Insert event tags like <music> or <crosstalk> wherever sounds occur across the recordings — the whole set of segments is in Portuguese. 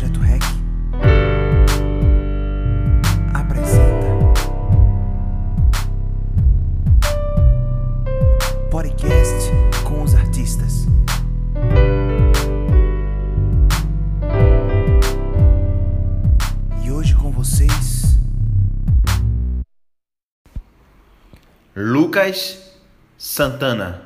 Projeto REC apresenta podcast com os artistas. E hoje com vocês, Lucas Santana.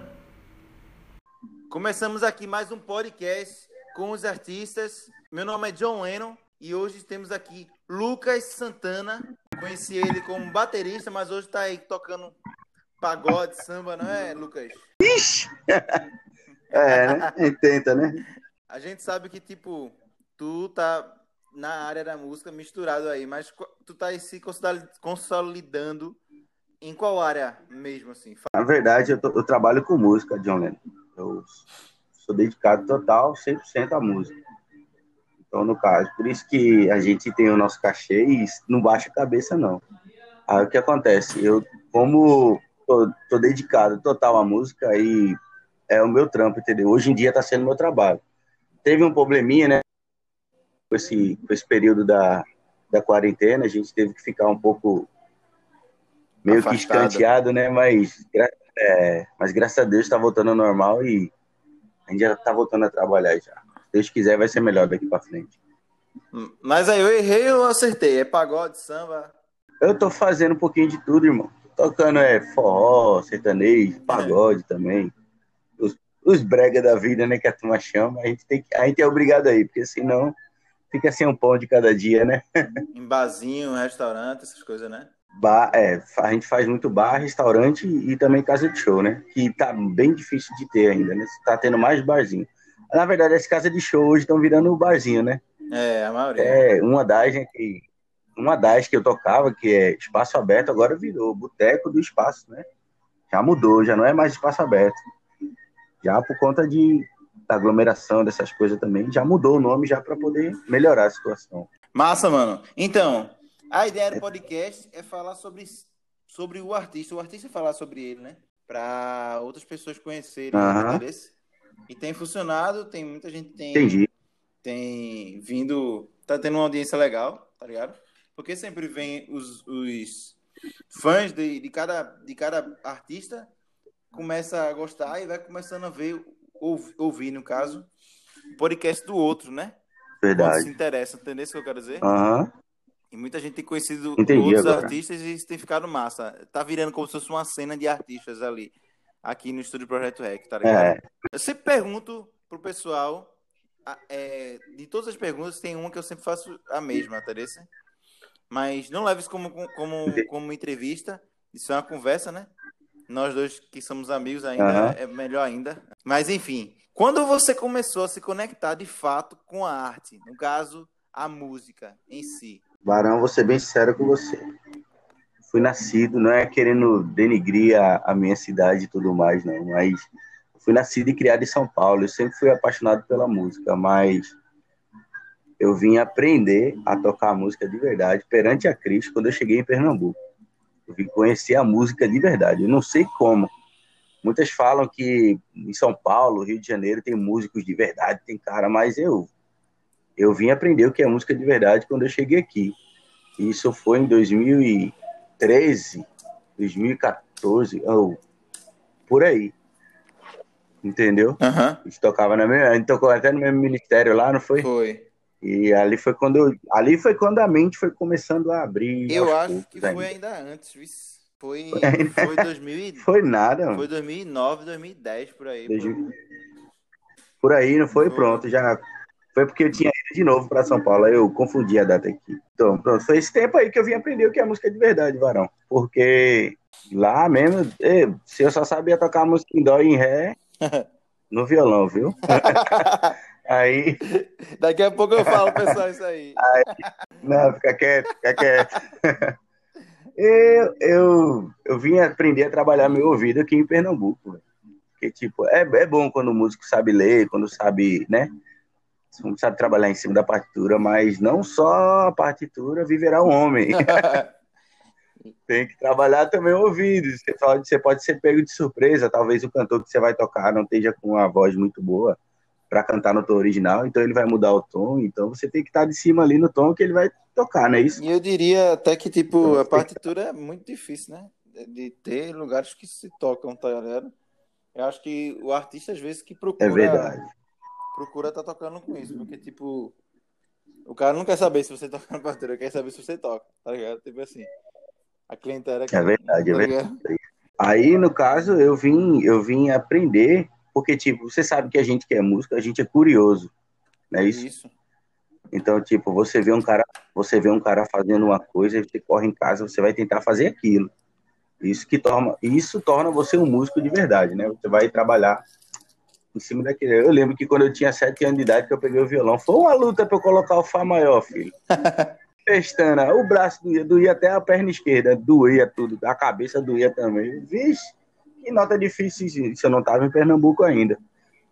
Começamos aqui mais um podcast com os artistas. Meu nome é John Lennon e hoje temos aqui Lucas Santana. Conheci ele como baterista, mas hoje está aí tocando pagode, samba, não é, Lucas? <laughs> É, né? A gente tenta, né? A gente sabe que, tipo, tu tá na área da música misturado aí, mas tu tá aí se consolid- consolidando em qual área mesmo, assim? Na verdade, eu, tô- eu trabalho com música, John Lennon. Eu sou dedicado total, 100% à música. Então, no caso, por isso que a gente tem o nosso cachê e não baixa a cabeça, não. Aí o que acontece? Eu, como tô, tô dedicado total à música e é o meu trampo, entendeu? Hoje em dia tá sendo meu trabalho. Teve um probleminha, né? Com esse, com esse período da, da quarentena, a gente teve que ficar um pouco meio que Afastado. escanteado, né? Mas, é, mas graças a Deus tá voltando ao normal e a gente já tá voltando a trabalhar já. Se Deus quiser, vai ser melhor daqui pra frente. Mas aí eu errei ou acertei? É pagode, samba? Eu tô fazendo um pouquinho de tudo, irmão. Tocando é, forró, sertanejo, pagode também. Os, os brega da vida, né, que a turma chama. A gente, tem que, a gente é obrigado aí, porque senão fica sem um pão de cada dia, né? <laughs> Em barzinho, restaurante, essas coisas, né? Bar, é, a gente faz muito bar, restaurante e também casa de show, né? Que tá bem difícil de ter ainda, né? Tá tendo mais barzinho. Na verdade, as casas de show hoje estão virando barzinho, né? É, a maioria. É, uma das, né, que, uma das que eu tocava, que é espaço aberto, agora virou boteco do espaço, né? Já mudou, já não é mais espaço aberto. Já por conta de da aglomeração dessas coisas também, já mudou o nome já para poder melhorar a situação. Massa, mano. Então, a ideia do podcast é falar sobre, sobre o artista. O artista falar sobre ele, né? Para outras pessoas conhecerem entendeu? E tem funcionado, tem muita gente tem, Entendi. tem vindo, tá tendo uma audiência legal, tá ligado? Porque sempre vem os, os fãs de, de, cada, de cada artista, começa a gostar e vai começando a ver, ou- ouvir, no caso, o podcast do outro, né? Quando se Verdade. interessa, entendeu o que eu quero dizer? Aham. E muita gente tem conhecido Entendi outros agora. artistas e isso tem ficado massa. Tá virando como se fosse uma cena de artistas ali, aqui no estúdio Projeto Rec, tá ligado? É, Eu sempre pergunto pro pessoal, é, de todas as perguntas, tem uma que eu sempre faço a mesma, tá ligado? Mas não leve isso como, como, como entrevista, isso é uma conversa, né? Nós dois que somos amigos ainda, Aham. é melhor ainda. Mas enfim, quando você começou a se conectar de fato com a arte, no caso, a música em si, Barão, vou ser bem sincero com você. Fui nascido, não é querendo denigrir a, a minha cidade e tudo mais, não, mas fui nascido e criado em São Paulo. Eu sempre fui apaixonado pela música, mas eu vim aprender a tocar música de verdade perante a Cristo quando eu cheguei em Pernambuco. Eu vim conhecer a música de verdade. Eu não sei como. Muitas falam que em São Paulo, Rio de Janeiro, tem músicos de verdade, tem cara, mas eu eu vim aprender o que é música de verdade quando eu cheguei aqui. Isso foi em 2013, 2014, ou por aí. Entendeu? Aham. A gente tocava na mesma, a gente tocou até no mesmo ministério lá, não foi? Foi. E ali foi quando eu, ali foi quando a mente foi começando a abrir. Eu acho que poucos foi ainda. ainda antes. Foi, Foi ainda- foi 2000 e- Foi nada, mano. foi 2009, 2010 por aí. Mil- Por aí, não foi? Foi. Pronto, já. Foi porque eu tinha ido de novo para São Paulo, aí eu confundi a data aqui. Então, pronto, foi esse tempo aí que eu vim aprender o que é música de verdade, varão. Porque lá mesmo, eh, se eu só sabia tocar música em dó e em ré, <laughs> no violão, viu? <laughs> Aí, Daqui a pouco eu falo, pessoal, isso aí. não, fica quieto, fica quieto. <laughs> Eu, eu, eu vim aprender a trabalhar meu ouvido aqui em Pernambuco. Porque, tipo, é, é bom quando o músico sabe ler, quando sabe, né? Não sabe trabalhar em cima da partitura, mas não só a partitura viverá o homem. <laughs> Tem que trabalhar também o ouvido. Você pode, você pode ser pego de surpresa. Talvez o cantor que você vai tocar não esteja com uma voz muito boa para cantar no tom original, então ele vai mudar o tom, então você tem que estar de cima ali no tom que ele vai tocar, não é isso? E eu diria até que, tipo, Então, a tem que- partitura é muito difícil, né? De ter lugares que se tocam, tá ligado? Eu acho que o artista, às vezes, que procura... É verdade. Procura tá tocando com isso, porque, tipo... O cara não quer saber se você toca na partitura, quer saber se você toca, tá ligado? Tipo assim... A clientela... É verdade, é tá verdade. ligado? Aí, no caso, eu vim, eu vim aprender, porque, tipo, você sabe que a gente que é músico, a gente é curioso, não é isso? Isso. Então, tipo, você vê um cara, você vê um cara fazendo uma coisa, você corre em casa, você vai tentar fazer aquilo. Isso que torna, isso torna você um músico de verdade, né? Você vai trabalhar em cima daquele. Eu lembro que quando eu tinha sete anos de idade que eu peguei o violão, foi uma luta para eu colocar o fá maior, filho. <laughs> Pestana, o braço doía, doía até a perna esquerda, doía tudo, a cabeça doía também. Vixe, que nota difícil isso. Eu não estava em Pernambuco ainda.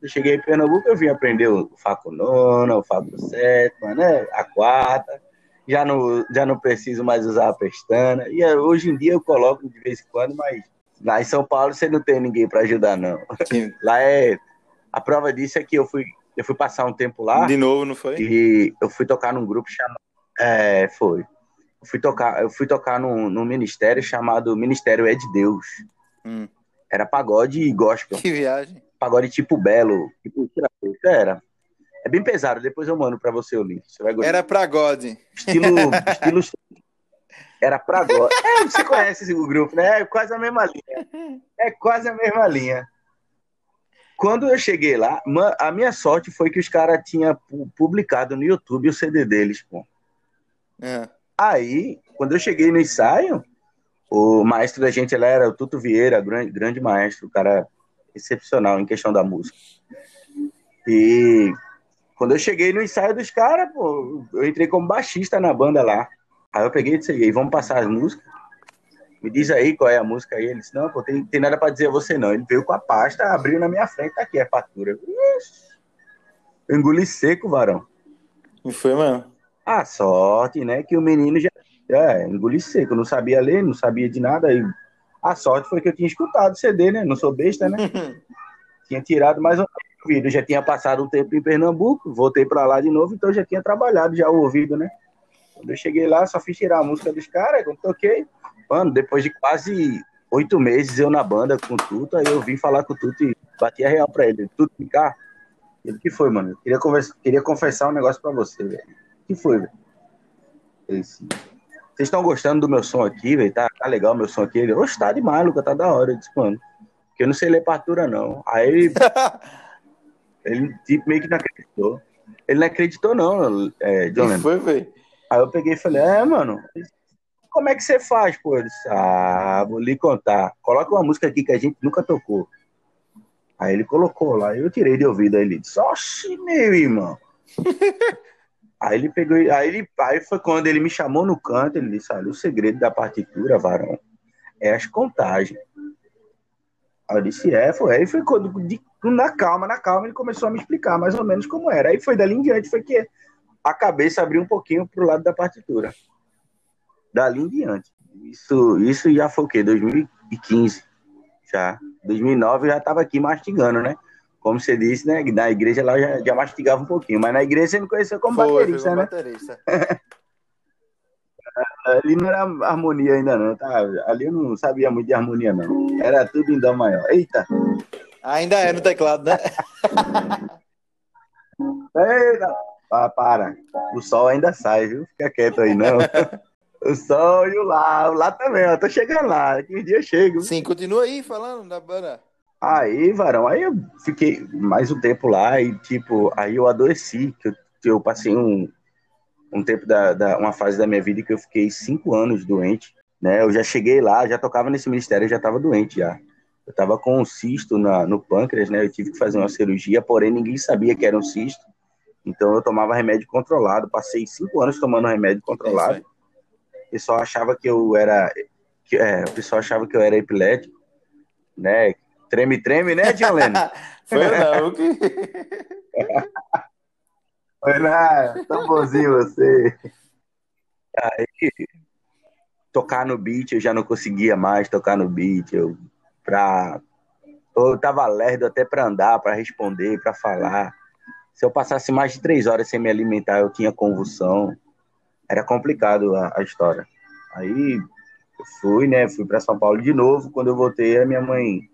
Eu cheguei em Pernambuco, eu vim aprender o Fá com nona, o Fá com sétima, né? A quarta. Já não, já não preciso mais usar a pestana. E eh, hoje em dia eu coloco de vez em quando, mas lá em São Paulo você não tem ninguém para ajudar, não. Sim. <laughs> Lá é. A prova disso é que eu fui, eu fui passar um tempo lá De novo, não foi? e eu fui tocar num grupo chamado. É, foi. Eu fui tocar, eu fui tocar num, num ministério chamado Ministério É de Deus. Hum. Era pagode e gospel. Que viagem. Pagode tipo belo. Tipo, era. É bem pesado, depois eu mando pra você o link. Você vai gostar. Era pra God. Estilo. <laughs> estilo era pra agora. É, você conhece o grupo, né? É quase a mesma linha. É quase a mesma linha. Quando eu cheguei lá, a minha sorte foi que os caras tinham pu- publicado no YouTube o CD deles, pô. É. Aí, quando eu cheguei no ensaio, o maestro da gente lá era o Tuto Vieira, grande, grande maestro, o cara excepcional em questão da música. E quando eu cheguei no ensaio dos caras, pô, eu entrei como baixista na banda lá. Aí eu peguei e disse, "E aí, vamos passar as músicas? Me diz aí qual é a música aí. Ele disse, não, pô, tem, tem nada pra dizer a você não. Ele veio com a pasta, abriu na minha frente, tá aqui a fatura. Ixi, eu engoli seco, varão. Não foi, mano? A sorte, né? Que o menino já é, engoli seco, não sabia ler, não sabia de nada. E a sorte foi que eu tinha escutado o CD, né? Não sou besta, né? <laughs> tinha tirado mais um ouvido. Já tinha passado um tempo em Pernambuco, voltei pra lá de novo, então já tinha trabalhado já o ouvido, né? Quando eu cheguei lá, só fiz tirar a música dos caras, toquei. Mano, depois de quase oito meses eu na banda com o Tuto, aí eu vim falar com o Tuto e bati a real pra ele. Tuto, vem cá. Ele, que foi, mano? Eu queria, conversa... queria confessar um negócio pra você, velho. Que foi, velho? Vocês estão gostando do meu som aqui, velho? Tá, tá legal meu som aqui? Ele, oxe, tá demais, Luca, tá da hora. Eu disse, mano, porque eu não sei ler partitura, não. Aí ele, <laughs> ele tipo, meio que não acreditou. Ele não acreditou, não, é, John Lennon. foi, velho? Aí eu peguei e falei, é, mano, como é que você faz, pô? Ele disse, ah, vou lhe contar. Coloca uma música aqui que a gente nunca tocou. Aí ele colocou lá, eu tirei de ouvido, aí ele disse, oxe, meu irmão. <laughs> aí ele pegou, aí ele, aí foi quando ele me chamou no canto, ele disse, olha, o segredo da partitura, varão, é as contagens. Aí eu disse, é, foi. Aí foi quando, de- na calma, na calma, ele começou a me explicar mais ou menos como era. Aí foi dali em diante, foi que a cabeça abriu um pouquinho pro lado da partitura. Dali em diante. Isso, isso já foi o quê? 2015. Já. 2009 eu já estava aqui mastigando, né? Como você disse, né? Na igreja lá eu já, já mastigava um pouquinho. Mas na igreja você me conheceu como Foi, baterista, como né? baterista. <laughs> Ali não era harmonia ainda não, tá? Ali eu não sabia muito de harmonia, não. Era tudo em dó maior. Eita! Ainda é no teclado, né? <laughs> Eita! Ah, para. O sol ainda sai, viu? Fica quieto aí, não. <laughs> o sol e o lá. O lá também, ó. Tô chegando lá. Que um dia eu chego. Sim, continua aí falando da banda. Aí, varão, aí eu fiquei mais um tempo lá e, tipo, aí eu adoeci, que eu, que eu passei um, um tempo, da, da, uma fase da minha vida que eu fiquei cinco anos doente, né? Eu já cheguei lá, já tocava nesse ministério, já tava doente já. Eu tava com um cisto na, no pâncreas, né? Eu tive que fazer uma cirurgia, porém ninguém sabia que era um cisto. Então eu tomava remédio controlado, passei cinco anos tomando remédio controlado. Pessoal achava que eu era, que, é, o pessoal achava que eu era epilético, né? Treme, treme, né, John Lennon? Foi não, que... <laughs> Foi lá, tão bonzinho você. Aí, tocar no beat, eu já não conseguia mais tocar no beat. Eu, pra, eu tava lerdo até pra andar, pra responder, pra falar. Se eu passasse mais de três horas sem me alimentar, eu tinha convulsão. Era complicado a, a história. Aí eu fui, né? Fui para São Paulo de novo. Quando eu voltei, a minha mãe,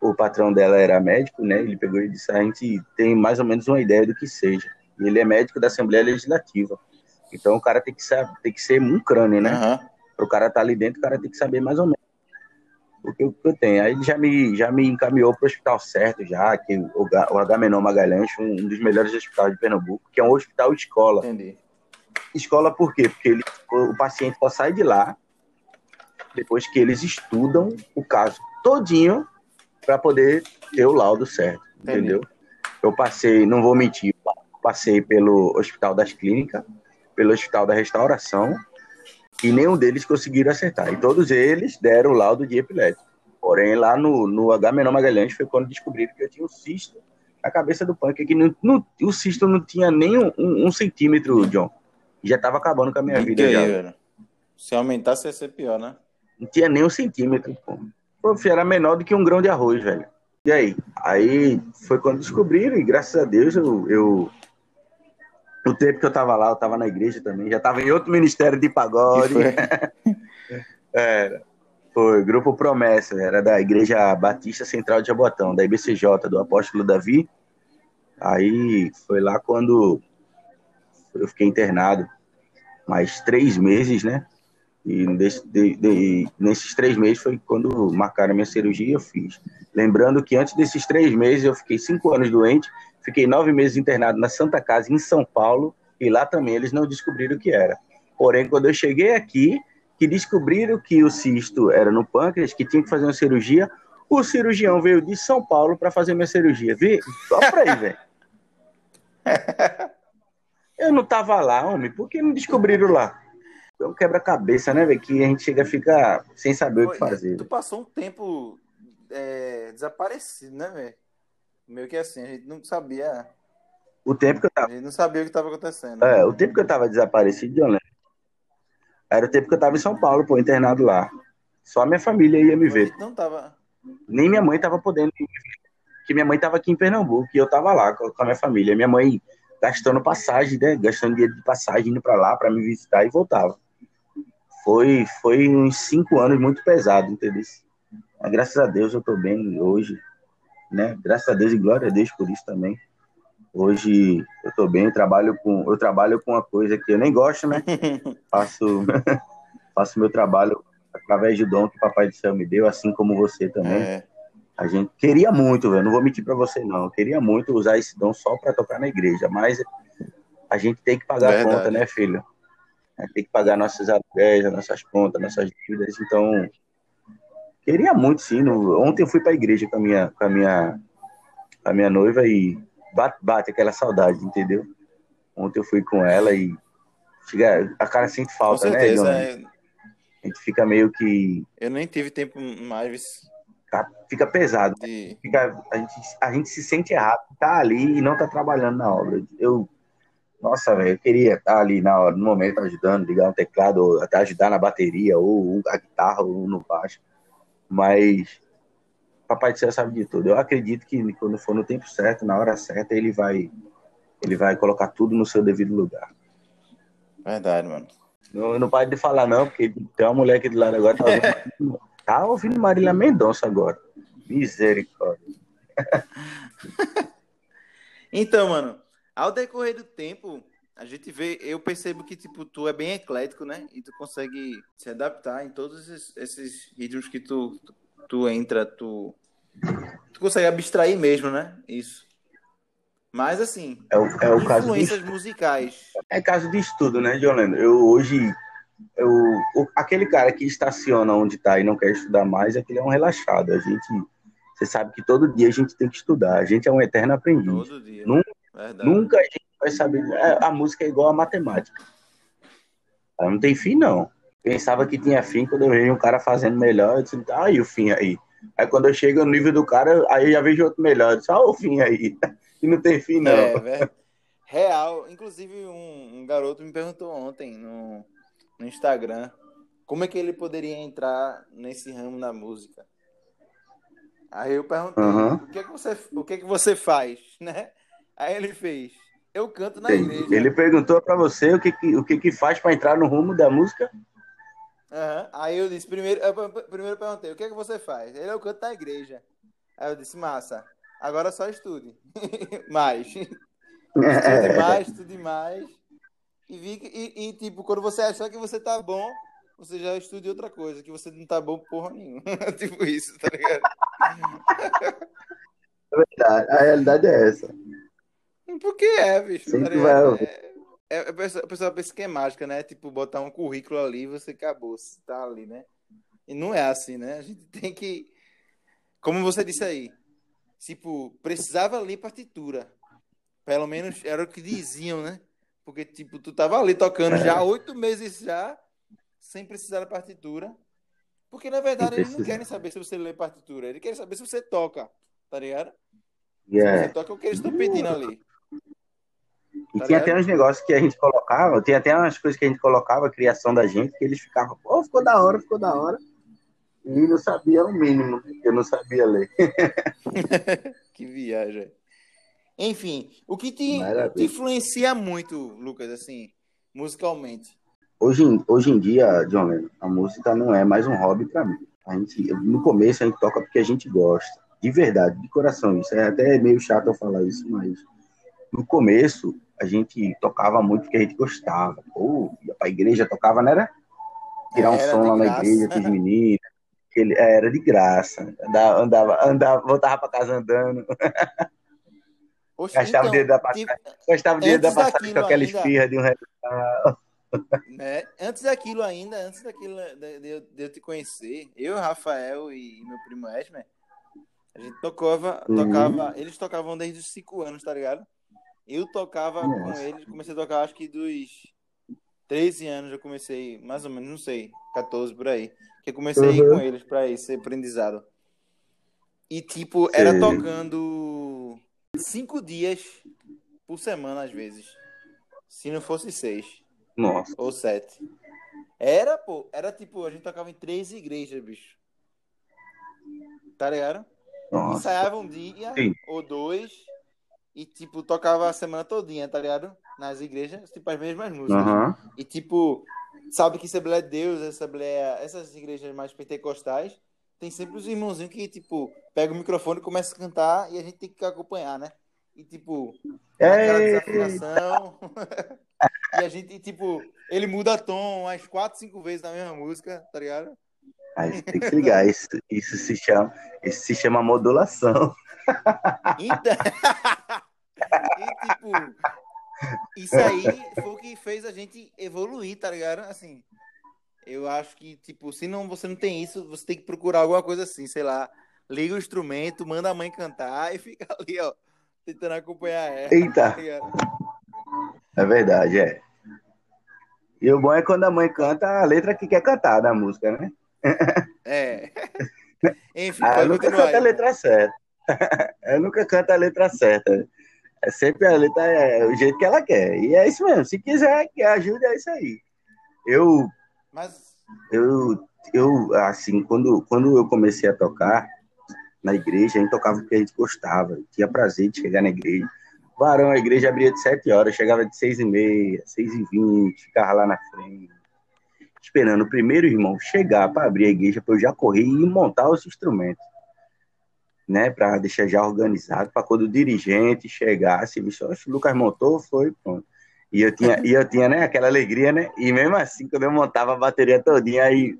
o patrão dela era médico, né? Ele pegou e disse: a gente tem mais ou menos uma ideia do que seja. E ele é médico da Assembleia Legislativa. Então o cara tem que ser, tem que ser um crânio, né? Aham. Para o cara estar ali dentro, o cara tem que saber mais ou menos o que, o que eu tenho. Aí ele já me, já me encaminhou para o hospital certo, já, que o, o Agamenon Magalhães, um dos melhores hospitais de Pernambuco, que é um hospital escola. Entendi. Escola por quê? Porque ele, o paciente só sai de lá depois que eles estudam o caso todinho para poder ter o laudo certo, Entendi. entendeu? Eu passei, não vou mentir, passei pelo Hospital das Clínicas, pelo Hospital da Restauração, e nenhum deles conseguiram acertar. E todos eles deram o laudo de epilético. Porém, lá no, no H-Menor Magalhães foi quando descobriram que eu tinha um cisto na cabeça do punk, que não, não- o cisto não tinha nem um, um- um centímetro, John. Já estava acabando com a minha E vida aí, já. velho? Se aumentasse, ia ser pior, né? Não tinha nem um centímetro, pô. Pô, filho, era menor do que um grão de arroz, velho. E aí? Aí foi quando descobriram, e graças a Deus eu. eu... No tempo que eu tava lá, eu tava na igreja também, já tava em outro ministério de pagode. foi? <laughs> Era. Foi, Grupo Promessa, era da Igreja Batista Central de Jabotão, da IBCJ, do Apóstolo Davi. Aí foi lá quando eu fiquei internado, mais três meses, né? E de- de- nesses três meses foi quando marcaram a minha cirurgia eu fiz. Lembrando que antes desses três meses eu fiquei cinco anos doente, fiquei nove meses internado na Santa Casa, em São Paulo, e lá também eles não descobriram o que era. Porém, quando eu cheguei aqui, que descobriram que o cisto era no pâncreas, que tinha que fazer uma cirurgia, o cirurgião veio de São Paulo para fazer minha cirurgia. Vê? Só pra aí, velho. <laughs> Eu não tava lá, homem. Por que não descobriram lá? É um quebra-cabeça, né, velho? Que a gente chega a ficar sem saber o que fazer. Tu passou um tempo é, desaparecido, né, velho? Meio que assim, a gente não sabia. O tempo que eu A tava, gente não sabia o que estava acontecendo. é, o tempo que eu tava desaparecido, eu lembro. Era o tempo que eu tava em São Paulo, pô, internado lá. Só a minha família ia me a ver. não tava. Nem minha mãe tava podendo me ver. Porque minha mãe tava aqui em Pernambuco e eu tava lá com a minha família. Minha mãe gastando passagem, né? Gastando dinheiro de passagem, indo pra lá pra me visitar e voltava. Foi, foi uns cinco anos muito pesado, entendeu? Mas graças a Deus eu tô bem hoje, né? Graças a Deus e glória a Deus por isso também. Hoje eu tô bem, eu trabalho com, eu trabalho com uma coisa que eu nem gosto, né? <laughs> faço, <laughs> faço meu trabalho através do dom que o Papai do Céu me deu, assim como você também. É, A gente queria muito, velho. Não vou mentir pra você, não. Queria muito usar esse dom só pra tocar na igreja, mas a gente tem que pagar Verdade. a conta, né, filho? A tem que pagar nossos aluguéis, as nossas contas, nossas dívidas. Então, queria muito, sim. No- Ontem eu fui pra igreja com a minha, com a minha, com a minha noiva e bate, bate aquela saudade, entendeu? Ontem eu fui com ela e chega, a cara sente falta, né, certeza. John? é. A gente fica meio que. eu nem tive tempo mais Fica pesado. fica, a, gente, a gente se sente errado, tá ali e não tá trabalhando na obra. Eu, nossa, velho, eu queria estar ali na hora, no momento, ajudando, ligar um teclado, ou até ajudar na bateria, ou a guitarra, ou no baixo. Mas Papai do Céu sabe de tudo. Eu acredito que quando for no tempo certo, na hora certa, ele vai, ele vai colocar tudo no seu devido lugar. Verdade, mano. Não, não pode de falar, não, porque tem uma mulher aqui do lado agora, tá ouvindo, <laughs> tá ouvindo Marília Mendonça agora. Misericórdia. <laughs> Então, mano, ao decorrer do tempo, a gente vê, eu percebo que, tipo, tu é bem eclético, né? E tu consegue se adaptar em todos esses, esses ritmos que tu, tu, tu entra, tu, tu consegue abstrair mesmo, né? Isso. Mas, assim, É o, é o caso de influências musicais. É caso de estudo, né, John Lennon? Eu hoje, eu, o- aquele cara que estaciona onde está e não quer estudar mais, aquele é um relaxado. A gente, você sabe que todo dia a gente tem que estudar. A gente é um eterno aprendiz. Nunca-. Nunca a gente vai saber. é, A música é igual a matemática. Ela não tem fim, não. Pensava que tinha fim quando eu vejo um cara fazendo melhor. Eu disse, ah, e o fim aí? Aí quando eu chego no nível do cara, aí eu já vejo outro melhor. Eu disse, ah, o fim aí. <laughs> E não tem fim, não. É, ver- real. Inclusive, um, um garoto me perguntou ontem no, no Instagram como é que ele poderia entrar nesse ramo da música. Aí eu perguntei, Aham. o, que é que você, o que é que você faz, <laughs> né? Aí ele fez, eu canto na igreja. Ele perguntou pra você o que, que- o que, que faz pra entrar no rumo da música. Aham. Aí eu disse, primeiro, eu, eu- primeiro eu perguntei, o que é que você faz? Ele, eu canto na igreja. Aí eu disse, massa, agora só estude. <laughs> mais. Estude mais, estude mais. E, vi que- e, e, tipo, quando você achar que você tá bom, você já estude outra coisa, que você não tá bom porra nenhuma. <laughs> tipo isso, tá ligado? <laughs> A realidade é essa. Porque é, bicho. Tá É, é, a pessoa, a pessoa pensa que é mágica, né? Tipo, botar um currículo ali e você acabou, você tá ali, né? E não é assim, né? A gente tem que. Como você disse aí, tipo, precisava ler partitura. Pelo menos era o que diziam, né? Porque, tipo, tu tava ali tocando já há oito meses já, sem precisar da partitura. Porque, na verdade, eles não querem saber se você lê partitura. Eles querem saber se você toca, tá ligado? Se Yeah. você toca é o que eles estão pedindo ali. E Tá tinha ligado? até uns negócios que a gente colocava, tem até umas coisas que a gente colocava, a criação da gente, que eles ficavam, pô, ficou da hora, ficou da hora. E não sabia o mínimo, eu não sabia ler. <laughs> Que viagem. Enfim, o que te, te influencia muito, Lucas, assim, musicalmente? Hoje, em- hoje em dia, John Lennon, a música não é mais um hobby pra mim. A gente, no começo a gente toca porque a gente gosta, de verdade, de coração. Isso é até meio chato eu falar isso, mas no começo a gente tocava muito porque a gente gostava. Pô, ia pra igreja, tocava, não era? Tirar um Era som lá na graça. igreja com os meninos. Ele, é, era de graça. Andava, andava, andava, voltava pra casa andando. <laughs> Oxe, Gastava o dinheiro da passagem. tipo, Gostava o dinheiro da passagem com aquela ainda- esfirra de um real. né, antes daquilo ainda, antes daquilo de, de eu- de eu te conhecer, eu, Rafael e meu primo Esmer, a gente tocava, Uhum. tocava, eles tocavam desde os 5 anos, tá ligado? Eu tocava com Nossa. eles, comecei a tocar acho que dos 13 anos eu comecei, mais ou menos, não sei, 14 por aí. Que eu comecei Uhum. com eles pra esse aprendizado. E tipo, era Sei. tocando cinco dias por semana às vezes. Se não fosse seis Nossa. ou sete. Era, pô, era tipo, a gente tocava em três igrejas, bicho. Tá ligado? Nossa. Ensaiava um dia Sim. ou dois e, tipo, tocava a semana todinha, tá ligado? Nas igrejas, tipo, as mesmas músicas. Aham. E, tipo, sabe que Assembleia de Deus, Assembleia, essas igrejas mais pentecostais, tem sempre os irmãozinhos que, tipo, pega o microfone e começa a cantar e a gente tem que acompanhar, né? E, tipo, aquela Ei. desafinação. e a gente, tipo, ele muda tom umas quatro, cinco vezes na mesma música, tá ligado? Aí tem que se ligar, isso, isso se chama, isso se chama modulação. <laughs> Então... <laughs> e, tipo, isso aí foi o que fez a gente evoluir, tá ligado? Assim, eu acho que, tipo, se não, você não tem isso, você tem que procurar alguma coisa assim, sei lá, liga o instrumento, manda a mãe cantar <laughs> e fica ali, ó, tentando acompanhar ela. Eita. tá? É verdade, é. E o bom é quando a mãe canta a letra que quer cantar da música, né? É. <laughs> Enfim, eu nunca canta a aí. letra certa. <laughs> Eu nunca canto a letra certa. É sempre a letra é o jeito que ela quer. E é isso mesmo. Se quiser que ajude, é isso aí. Eu, Mas, eu, eu assim, quando, quando eu comecei a tocar na igreja, a gente tocava porque a gente gostava. Tinha prazer de chegar na igreja. Varão, a igreja abria de 7 horas, chegava de 6 e meia, 6 e 20, ficava lá na frente, esperando o primeiro irmão chegar para abrir a igreja, para eu já correr e montar os instrumentos, né, para deixar já organizado, para quando o dirigente chegasse, o Lucas montou, foi, pronto. E eu tinha, e eu tinha, né, aquela alegria, né, e mesmo assim, quando eu montava a bateria todinha, aí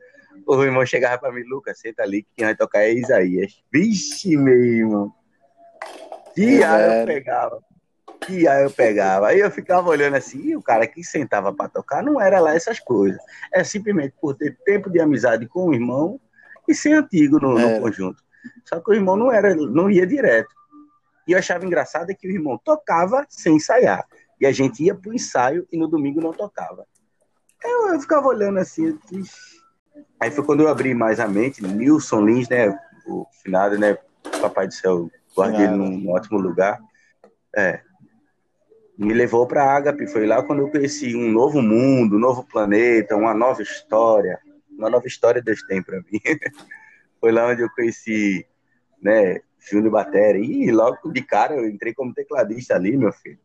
o irmão chegava para mim, Lucas, senta ali, que quem vai tocar é Isaías. Vixe, meu irmão. Que É aí eu pegava. Que aí eu pegava. Aí eu ficava olhando assim, e o cara que sentava para tocar não era lá essas coisas. É simplesmente por ter tempo de amizade com o irmão e ser antigo no, no Era. conjunto. Só que o irmão não era, não ia direto. E eu achava engraçado é que o irmão tocava sem ensaiar. E a gente ia pro ensaio e no domingo não tocava. Eu, eu ficava olhando assim, Aí foi quando eu abri mais a mente, Nilson Lins, né? O finado, né? Papai do céu, guarde ele num, num ótimo lugar. É. Me levou para Ágape. Foi lá quando eu conheci um novo mundo, um novo planeta, uma nova história. Uma nova história Deus tem para mim. <laughs> foi lá onde eu conheci, né? Júnior Batera. E logo de cara eu entrei como tecladista ali, meu filho.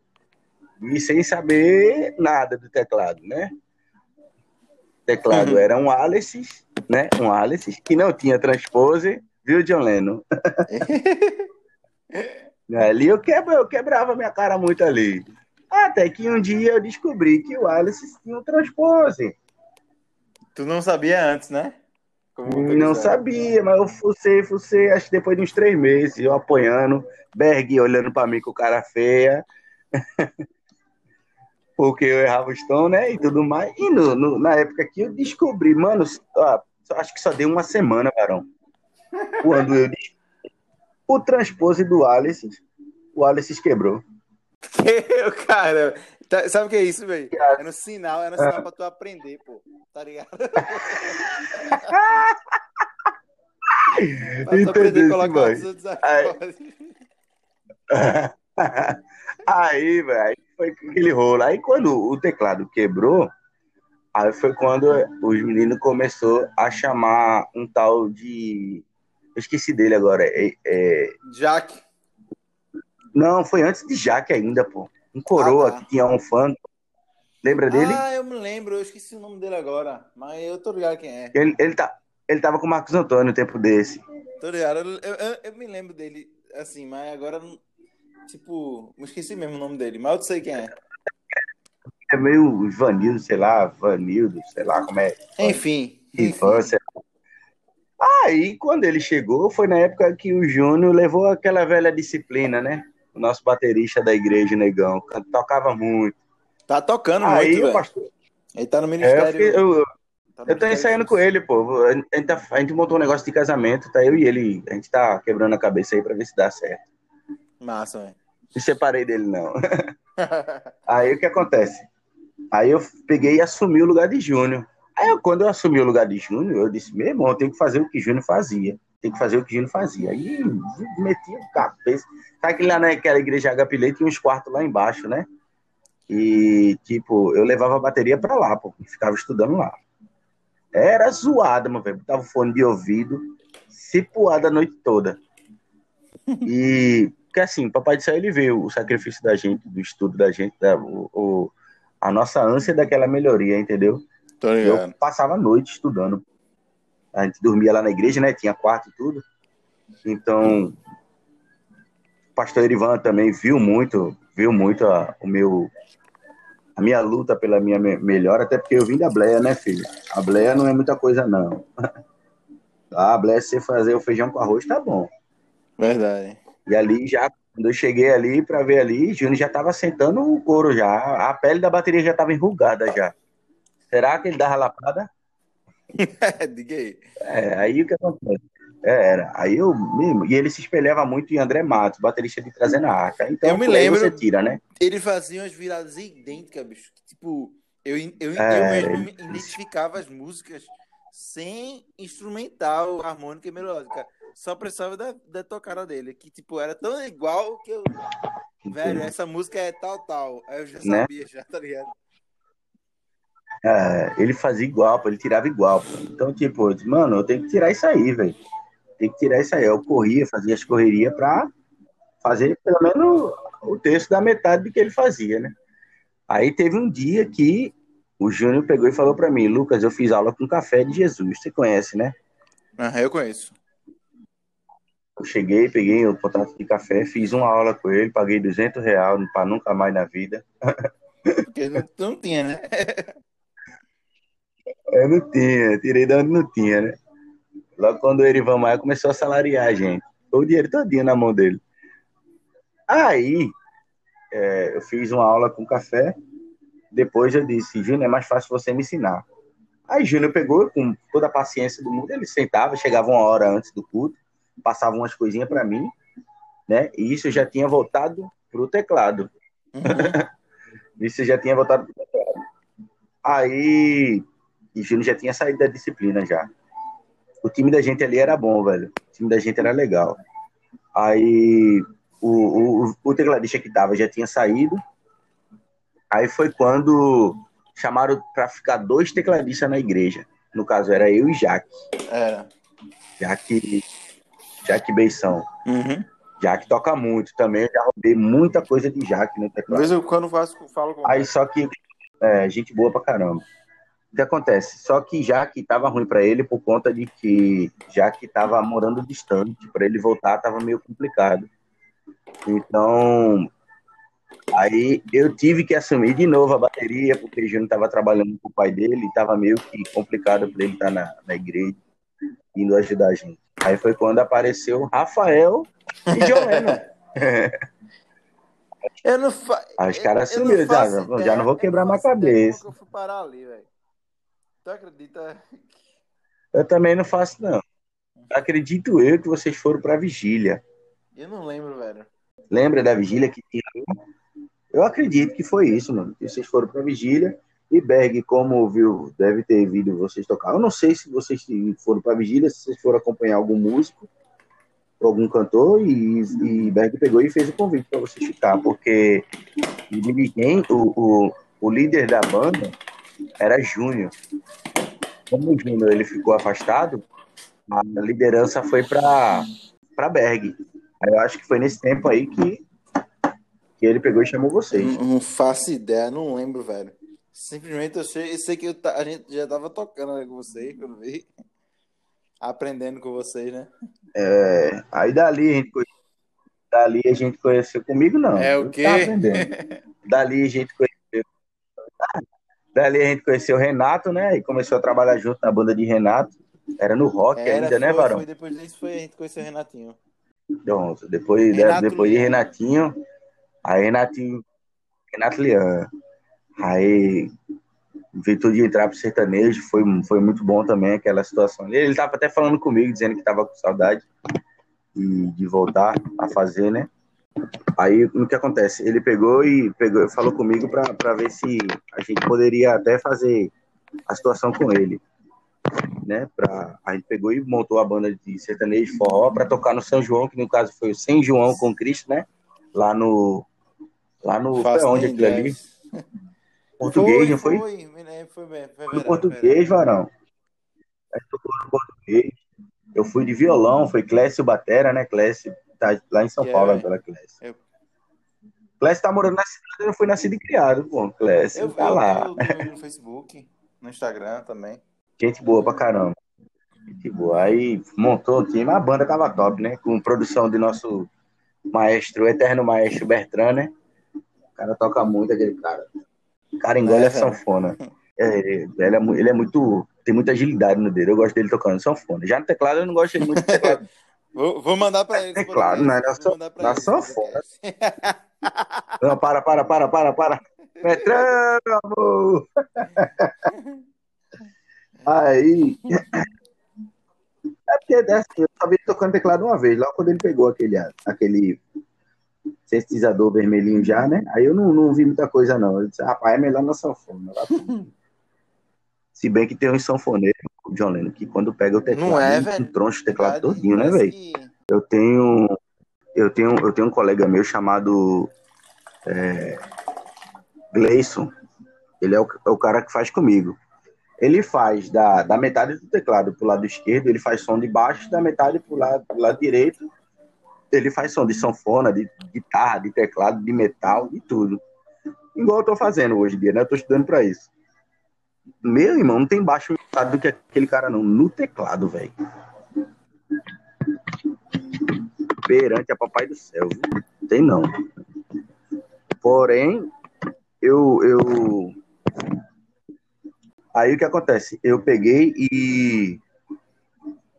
E sem saber nada do teclado, né? Teclado Uhum. era um Alice, né? Um Alice que não tinha transpose, viu, John Lennon? <laughs> ali eu, quebra, eu quebrava minha cara muito ali. Até que um dia eu descobri que o Alice tinha um transpose. Tu não sabia antes, né? Não motorista. sabia, mas eu fucei, fucei, acho que depois de uns três meses, eu apoiando, Berg olhando pra mim com cara feia, <laughs> porque eu errava os tons, né, e tudo mais. E no, no- na época que eu descobri, mano, ó, acho que só deu uma semana, varão, quando eu descobri o transpose do Alice, o Alice quebrou. Eu, cara, tá- sabe o que é isso, velho? É no sinal, é no sinal pra tu aprender, pô. Tá ligado? <laughs> Entendeu, outros Aí- <laughs> aí, velho, foi aquele rolo. Aí quando o teclado quebrou, aí foi quando os meninos começou a chamar um tal de. Eu esqueci dele agora. É, é- Jack. Não, foi antes de Jaque ainda, pô. Um coroa Ah, tá. que tinha um fã. Lembra dele? Ah, eu me lembro, eu esqueci o nome dele agora. Mas eu tô ligado quem é. Ele, ele, tá, ele tava com o Marcos Antônio um tempo desse. Tô ligado. Eu, eu- eu- eu me lembro dele, assim, mas agora, não- tipo, eu esqueci mesmo o nome dele. Mas eu sei quem é. É meio Vanildo, sei lá, Vanildo, sei lá como é. Enfim. infância. Aí, quando ele chegou, foi na época que o Júnior levou aquela velha disciplina, né? O nosso baterista da igreja, Negão, tocava muito. Tá tocando Aí, muito, pastor, Ele tá no é, ministério. fiquei- eu, eu, tá no eu tô ensaiando com ele, pô. A gente, tá- a gente montou um negócio de casamento, tá eu e ele. A gente tá quebrando a cabeça aí pra ver se dá certo. Massa, velho. Não separei dele, não. <laughs> Aí o que acontece? Aí eu peguei e assumi o lugar de Júnior. Aí quando eu assumi o lugar de Júnior, eu disse, meu irmão, eu tenho que fazer o que Júnior fazia. Tem que fazer o que Júnior fazia. Aí meti a cabeça. Sabe que lá naquela igreja Agapilei tinha uns quartos lá embaixo, né? E, tipo, eu levava a bateria pra lá, pô, ficava estudando lá. Era zoada, meu velho. Botava o fone de ouvido, cipuada a noite toda. E, porque assim, Papai do Céu, ele vê o sacrifício da gente, do estudo da gente, da, o, o- a nossa ânsia daquela melhoria, entendeu? Eu passava a noite estudando. A gente dormia lá na igreja, né? Tinha quarto e tudo. Então, o pastor Erivan também viu muito, viu muito a, o meu, a minha luta pela minha me- melhora, até porque eu vim da Bleia, né, filho? A Bleia não é muita coisa, não. <laughs> A Bleia, se você fazer o feijão com arroz, tá bom. Verdade. E ali já, quando eu cheguei ali pra ver ali, Júnior já tava sentando o couro já. A pele da bateria já tava enrugada já. Será que ele dava lapada? <laughs> Diga aí. É, aí o que acontece? É, era. Aí eu mesmo. E ele se espelhava muito em André Matos, baterista de Trazendo a Arte. Então, Eu me lembro- Você tira, né? Ele fazia umas viradas idênticas, bicho. Tipo, eu, eu, É, eu mesmo ele- identificava as músicas sem instrumental, harmônica e melódica. Só precisava da, da tocada dele, que tipo, era tão igual que eu. Velho, essa música é tal, tal. Aí eu já Né? sabia, já, tá ligado? É, ele fazia igual, pô, ele tirava igual. Pô. Então, tipo, eu disse, mano, eu tenho que tirar isso aí, velho. Tem que tirar isso aí. Eu corria, fazia as correrias pra fazer pelo menos o terço da metade do que ele fazia, né? Aí teve um dia que o Júnior pegou e falou pra mim, Lucas, eu fiz aula com Café de Jesus. Você conhece, né? Aham, eu conheço. Eu cheguei, peguei o contrato de café, fiz uma aula com ele, paguei 200 reais pra nunca mais na vida. <laughs> Porque não, não tinha, né? Eu não tinha, tirei de onde não tinha, né? Logo quando o Erivan Maia começou a salariar a gente. O dinheiro todinho na mão dele. Aí, é, eu fiz uma aula com café. Depois eu disse, Júnior, é mais fácil você me ensinar. Aí Júnior pegou, com toda a paciência do mundo, ele sentava, chegava uma hora antes do culto, passava umas coisinhas para mim, né? E isso já tinha voltado pro teclado. Uhum. <laughs> Isso já tinha voltado pro teclado. Aí, e Júnior já tinha saído da disciplina já. O time da gente ali era bom, velho. O time da gente era legal. Aí o, o, o tecladista que tava já tinha saído. Aí foi quando chamaram para ficar dois tecladistas na igreja. No caso, era eu e Jaque. Era. Jaque Jaque Beição. Uhum. Jaque toca muito também. Eu já roubei muita coisa de Jaque no teclado. vez em quando eu faço, falo com Aí só que é, gente boa pra caramba. O que acontece? Só que já que tava ruim pra ele por conta de que já que tava morando distante, pra ele voltar tava meio complicado. Então, aí eu tive que assumir de novo a bateria, porque o Júnior tava trabalhando com o pai dele e tava meio que complicado pra ele estar na, na igreja, indo ajudar a gente. Aí foi quando apareceu Rafael e Lennon. <laughs> Eu não fa... Aí os caras eu não sumiram, já, faço já não vou quebrar minha cabeça. eu fui parar ali, velho. Tu acredita? Eu também não faço, não. Acredito eu que vocês foram pra vigília. Eu não lembro, velho. Lembra da vigília que tinha? Eu acredito que foi isso, mano. Que vocês foram pra vigília e Berg, como viu, deve ter vindo vocês tocar. Eu não sei se vocês foram pra vigília, se vocês foram acompanhar algum músico, algum cantor, e, e Berg pegou e fez o convite pra vocês ficar, porque dirigente, o, o, o líder da banda era Júnior. Como o Júnior ele ficou afastado, a liderança foi pra Berg. Eu acho que foi nesse tempo aí que, ele pegou e chamou vocês. Não, não faço ideia, não lembro, velho. Simplesmente eu sei, eu sei que eu a gente já tava tocando né, com vocês, quando vi. Aprendendo com vocês, né? É, aí dali a gente dali a gente conheceu comigo não. É o quê? <laughs> Dali a gente conheceu. Dali a gente conheceu o Renato, né? E começou a trabalhar junto na banda de Renato. Era no rock Era, ainda, né, foi, Varão? foi, depois disso foi a gente conheceu o Renatinho. Pronto, depois, Renato depois de. Renatinho, aí Renatinho, Renato Lian. Aí inventou de entrar pro sertanejo, foi, foi muito bom também aquela situação. Ele, ele tava até falando comigo, dizendo que tava com saudade de, de voltar a fazer, né? Aí o que acontece? Ele pegou e pegou, falou comigo pra ver se a gente poderia até fazer a situação com ele. Né, pra, a gente pegou e montou a banda de sertanejo forró para tocar no São João, que no caso foi o Sem João com Cristo, né? Lá no. Lá no. Faço onde aquilo ideia. ali? <laughs> Português, não foi? Foi, foi, bem, foi Foi verdade, português, varão. Aí tocou no português. Eu fui de violão, foi Clécio Batera, né? Clécio tá lá em São Paulo é, agora, Clécio. eu- Clécio tá morando na cidade, eu fui nascido e criado, pô. Clécio Eu, tá eu, lá. eu, no Facebook, no Instagram também. Gente boa pra caramba. Gente boa. Aí montou o time, a banda tava top, né? Com produção de nosso maestro, eterno maestro Bertrand, né? O cara toca muito, aquele cara. O cara engole É, a sanfona. É, ele, é, ele é muito. Tem muita agilidade no dele. Eu gosto dele tocando sanfona. Já no teclado eu não gosto muito de teclado. <laughs> Vou, vou mandar pra ele. É não é na Vou mandar pra na ele sanfona. Não, <laughs> para, para, para, para, para. Amor! Aí. É porque eu só vi ele tocando teclado uma vez, logo quando ele pegou aquele, aquele sintetizador vermelhinho já, né? Aí eu não, não vi muita coisa, não. Eu disse, rapaz, é melhor na sanfona. <laughs> Se bem que tem um sanfoneiro, John Lennon, que quando pega o teclado, Não é, velho? troncha o teclado Verdade, todinho, né, velho? que- Eu tenho, eu tenho, eu tenho um colega meu chamado é, Gleison. Ele é o, é o cara que faz comigo. Ele faz da, da metade do teclado pro lado esquerdo, ele faz som de baixo, da metade pro lado, pro lado direito, ele faz som de sanfona, de guitarra, de teclado, de metal, de tudo. Igual eu tô fazendo hoje em dia, né? Eu tô estudando pra isso. Meu irmão, não tem baixo do que aquele cara, não. No teclado, velho. perante a papai do céu. viu? Não tem não. Porém, eu, eu. Aí o que acontece? Eu peguei e.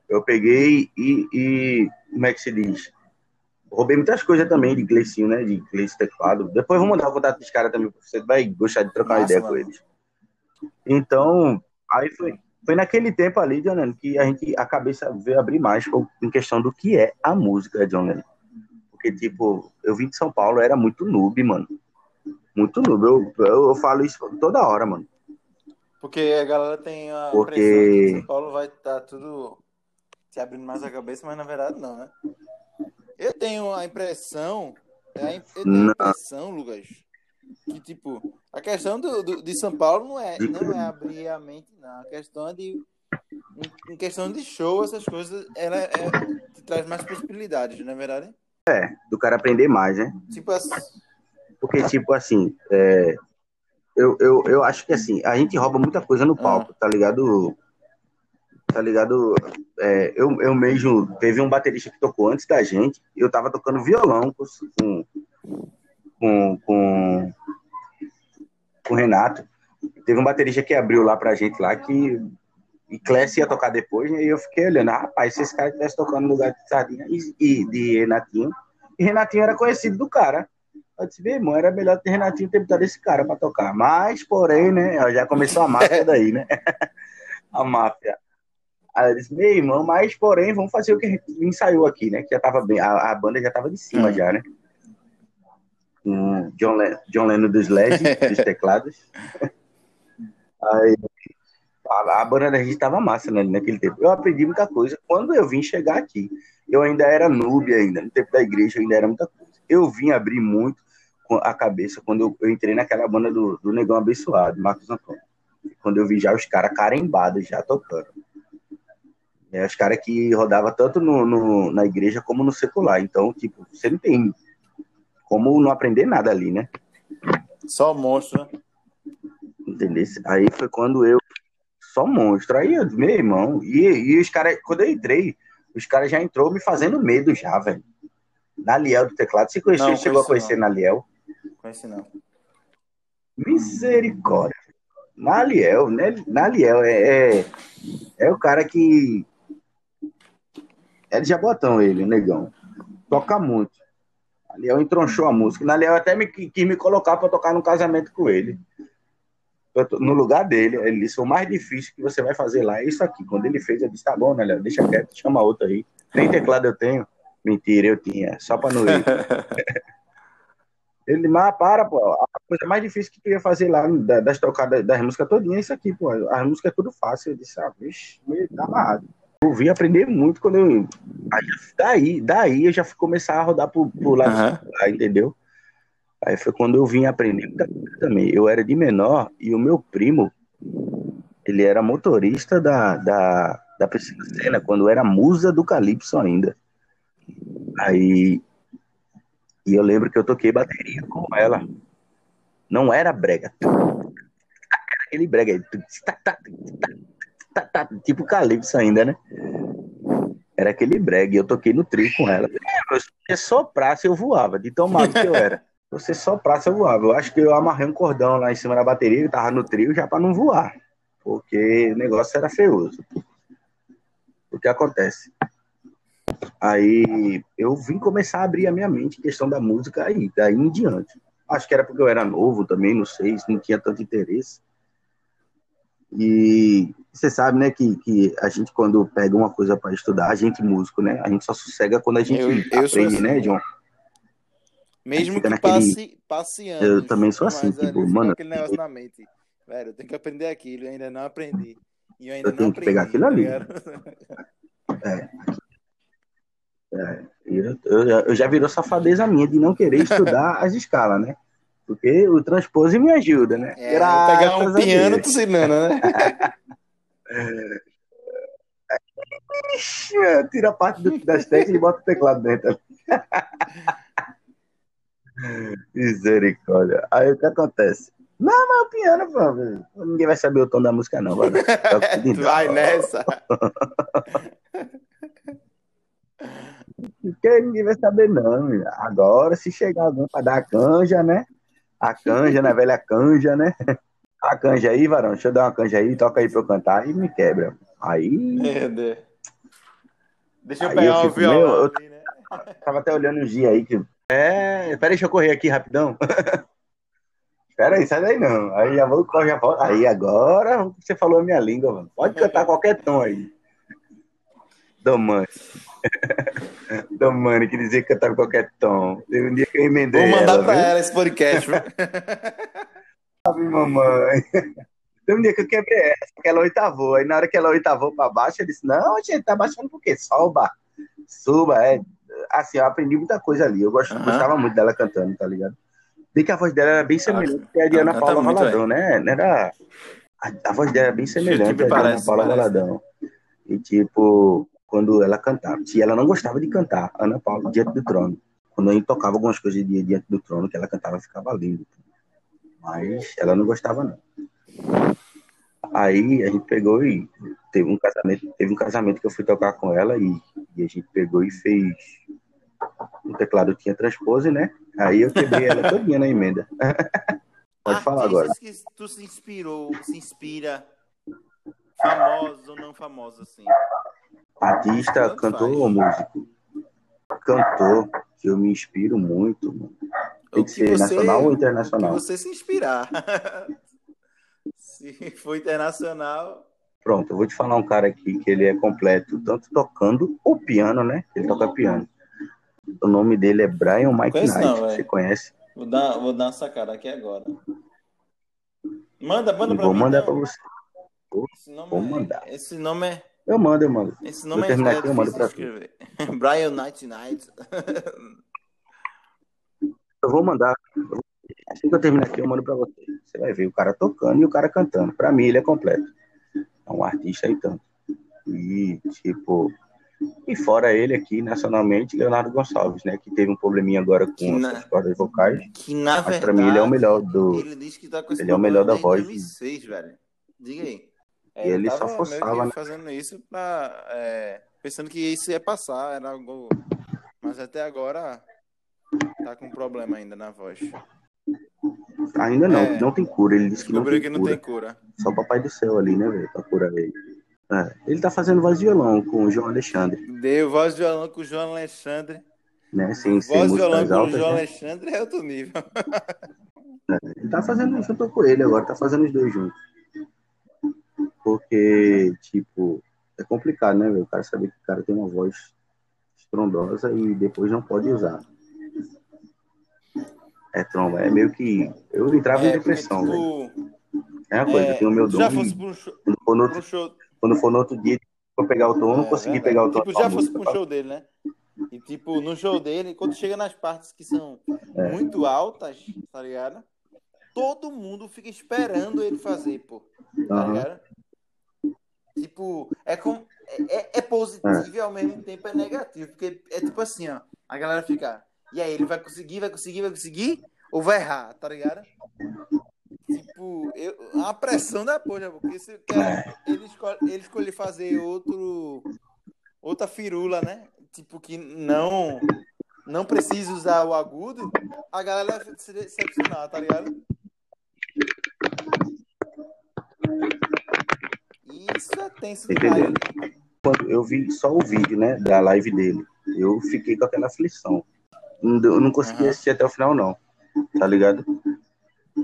Eu peguei e, e. Como é que se diz? Roubei muitas coisas também de Gleicinho, né? De Gleice teclado. Depois vou mandar o contato dos caras também, porque você vai gostar de trocar Massa, ideia mano. com eles. Então, aí foi, foi naquele tempo ali, John Lennon, que a gente, a cabeça veio abrir mais em questão do que é a música, John Lennon. Porque, tipo, eu vim de São Paulo, era muito noob, mano. Muito noob. Eu, eu, eu falo isso toda hora, mano. Porque a galera tem a Porque- impressão que São Paulo vai estar tudo se abrindo mais a cabeça, mas na verdade não, né? Eu tenho a impressão, é eu tenho a impressão, Lucas, que tipo, a questão do, do- de São Paulo não é, não é abrir a mente, não. A questão é de em- questão de show, essas coisas, ela é, te traz mais possibilidades, não é verdade? Do cara aprender mais, né? Tipo assim. Porque, tipo assim, é, eu, eu, eu acho que assim, a gente rouba muita coisa no palco, tá ligado? Tá ligado? É, eu, eu mesmo, teve um baterista que tocou antes da gente, eu tava tocando violão com, com, com, com, o Renato. Teve um baterista que abriu lá pra gente lá que. E Clécio ia tocar depois, né? E eu fiquei olhando, ah, rapaz, se esse cara estivesse tocando no lugar de Sardinha e, e de Renatinho, e Renatinho era conhecido do cara. Eu disse, meu irmão, era melhor ter Renatinho ter botado esse cara pra tocar. Mas, porém, né? Já começou a máfia daí, né? <laughs> a máfia. Aí eu disse, meu irmão, mas, porém, vamos fazer o que a gente ensaiou aqui, né? Que já tava bem, a, a banda já tava de cima Hum. já, né? Com John, Le- John Lennon dos LED, dos <laughs> teclados. Aí, a, a banda da gente tava massa né, naquele tempo. Eu aprendi muita coisa. Quando eu vim chegar aqui, eu ainda era noob ainda, no tempo da igreja eu ainda era muita coisa. Eu vim abrir muito a cabeça quando eu, eu entrei naquela banda do, do Negão Abençoado, Marcos Antônio. Quando eu vi já os caras carimbados já tocando. É, os caras que rodavam tanto no, no- na igreja como no secular. Então, tipo, você não tem como não aprender nada ali, né? Só monstro, né? Entendeu? Aí foi quando eu. Só monstro. Aí, eu, meu irmão. E, e os caras, quando eu entrei, os caras já entrou me fazendo medo já, velho. Naliel do teclado. Você conheceu, Não, chegou a conhecer não. Naliel? Conheci não. Misericórdia. Naliel, né? Naliel é, é, é o cara que. É de Jabotão, ele, negão. Toca muito. Naliel entronchou a música. Naliel até me, quis me colocar pra tocar no casamento com ele. Eu no lugar dele, ele disse: o mais difícil que você vai fazer lá é isso aqui. Quando ele fez, eu disse: tá bom, Naliel, deixa quieto, chama outro aí. Nem teclado eu tenho. Mentira, eu tinha, só pra não ir. <laughs> Ele, mas para, pô. A coisa mais difícil que tu ia fazer lá da- das tocadas das músicas todinhas é isso aqui, pô. As músicas é tudo fácil. Eu disse, ah, vixe, meio tá amarrado. Eu vim aprender muito quando eu. Aí, daí, daí eu já fui começar a rodar pro, pro lado Aham. lá, entendeu? Aí foi quando eu vim aprender também. Eu era de menor e o meu primo, ele era motorista da, da, da Priscila Senna, quando era musa do Calypso ainda. Aí. E eu lembro que eu toquei bateria com ela. Não era brega. Aquele brega aí. Tipo Calypso ainda, né? Era aquele brega. E eu toquei no trio com ela. Se você soprasse, eu voava, de tão magro que eu era. Você soprasse, eu voava. Eu acho que eu amarrei um cordão lá em cima da bateria, que tava no trio, já pra não voar. Porque o negócio era feioso. O que acontece? Aí eu vim começar a abrir a minha mente questão da música aí, daí em diante. Acho que era porque eu era novo também, não sei, não tinha tanto interesse. E você sabe, né, que, que a gente, quando pega uma coisa para estudar, a gente músico, né? A gente só sossega quando a gente Eu- eu aprende, assim. né, John? Mesmo que naquele- passe, passe anos. Eu também sou assim, ali tipo, fica mano, aquele negócio na mente. Velho, eu tenho que aprender aquilo, eu ainda não aprendi. E eu ainda Eu não tenho que aprendi. pegar aquilo tá ali. ligado? Eu, eu, já- eu já virou safadeza minha de não querer estudar as escalas, né? Porque o transpose me ajuda, né? É, pegar um piano tu ensinando, né? Ixi, <laughs> Tira a parte do- das teclas e bota o teclado dentro. <laughs> Misericórdia. Aí o que acontece? Não, mas o piano, pô, ninguém vai saber o tom da música, não. Vai, <laughs> vai nessa. Porque ninguém vai saber, não. Agora, se chegar alguém pra dar canja, né? A canja, né? Velha canja, né? A canja aí, varão. Deixa eu dar uma canja aí, toca aí pra eu cantar e me quebra. Aí, Deus. Deixa eu Aí pegar eu o fico, violão meu, eu- ali, né? <laughs> tava até olhando uns dias aí que. É, peraí, deixa eu correr aqui rapidão. <laughs> Pera aí, sai daí não. Aí já vou, já volto. Aí agora você falou a minha língua, mano. Pode cantar qualquer tom aí. Domani. <laughs> Domani, que dizia que cantar qualquer tom. Teve um dia que eu emendei. Vou mandar ela, pra viu? ela esse podcast. <laughs> Sabe, mamãe. Teve um dia que eu quebrei essa, que ela oitavou. Aí na hora que ela oitavou pra baixo, eu disse: Não, gente, tá baixando por quê? Soba. Suba. É. Assim, eu aprendi muita coisa ali. Eu gosto, Aham. gostava muito dela cantando, tá ligado? Bem que a voz dela era bem semelhante à de ela Ana canta Paula Valadão, né? Era. A, a voz dela é bem semelhante Tipo, à de Ana parece, Paula. Valadão. E, tipo, quando ela cantava, se ela não gostava de cantar, Ana Paula, diante do trono. Quando a gente tocava algumas coisas de diante do trono, que ela cantava, ficava lindo. Mas ela não gostava, não. Aí a gente pegou e teve um casamento, teve um casamento que eu fui tocar com ela e, e a gente pegou e fez. O teclado tinha transpose, né? Aí eu quebrei ela todinha na emenda. <laughs> Pode falar agora. Que tu se inspirou, se inspira, famosos ou não famosos, assim. Artista, cantor ou músico? Cantor, que eu me inspiro muito, mano. Tem O que ser nacional ou internacional? que você se inspirar. <laughs> se for internacional, Pronto, eu vou te falar um cara aqui que ele é completo, tanto tocando o piano, né? Ele toca piano. O nome dele é Brian Mike Conheço Knight. não. Você conhece? vou dar, vou dar uma sacada aqui agora. Manda, manda pra vou mim. mandar então. pra você. Esse nome vou é- mandar. Esse nome é. Eu mando, eu mando. Esse nome Vou é, terminar aqui, eu mando pra tu. escrever. <laughs> Brian Night Night. <laughs> Eu vou mandar. Eu Assim que eu terminar aqui, eu mando pra você. Você vai ver o cara tocando e o cara cantando. Pra mim, ele é completo. É um artista aí tanto. E, tipo. E fora ele aqui, nacionalmente, Leonardo Gonçalves, né? Que teve um probleminha agora com na- as cordas vocais. Que na Mas verdade. pra mim, ele é o melhor do. Ele diz que tá com esse Ele é o melhor da voz. desde 2006, velho. Diga aí. E ele só forçava, né? fazendo isso pra. é, pensando que isso ia passar, era algo. Mas até agora tá com problema ainda na voz. Ainda não, É. não tem cura. Ele disse que não Descobriu tem que não cura. tem cura. Só o papai do céu ali, né, velho? Pra curar ele. É. Ele tá fazendo voz de violão com o João Alexandre, Deu voz de violão com o João Alexandre. né? Sem ser voz de violão músicas com o altas, João né? Alexandre é outro nível. <laughs> Ele tá fazendo junto com ele agora, tá fazendo os dois juntos. Porque, tipo, é complicado, né, velho? O cara saber que o cara tem uma voz estrondosa e depois não pode usar. É tromba, é meio que. Eu entrava em É, porque, depressão, velho. tipo, É uma coisa, é, eu tenho o meu dom. já fosse um show. Quando for no outro, show quando for no outro dia, pra pegar o tom, eu não É, consegui verdade. pegar o tom. Tipo, já fosse pro show dele, né? E tipo, no show dele, quando chega nas partes que são muito altas, tá ligado? Todo mundo fica esperando ele fazer, pô. Tá Aham. ligado? Tipo, é, com, é, é positivo e ao mesmo tempo é negativo. Porque é tipo assim, ó. A galera fica. E aí, ele vai conseguir, vai conseguir, vai conseguir? Ou vai errar, tá ligado? Tipo, eu, a pressão da porra, porque se cara, ele, escolhe, ele escolhe fazer outro. Outra firula, né? Tipo, que não. Não precisa usar o agudo, a galera vai se decepcionar, tá ligado? Isso é tenso demais. Entendendo? Quando eu vi só o vídeo, né, da live dele, eu fiquei com aquela aflição. Eu não consegui assistir até o final, não. Tá ligado?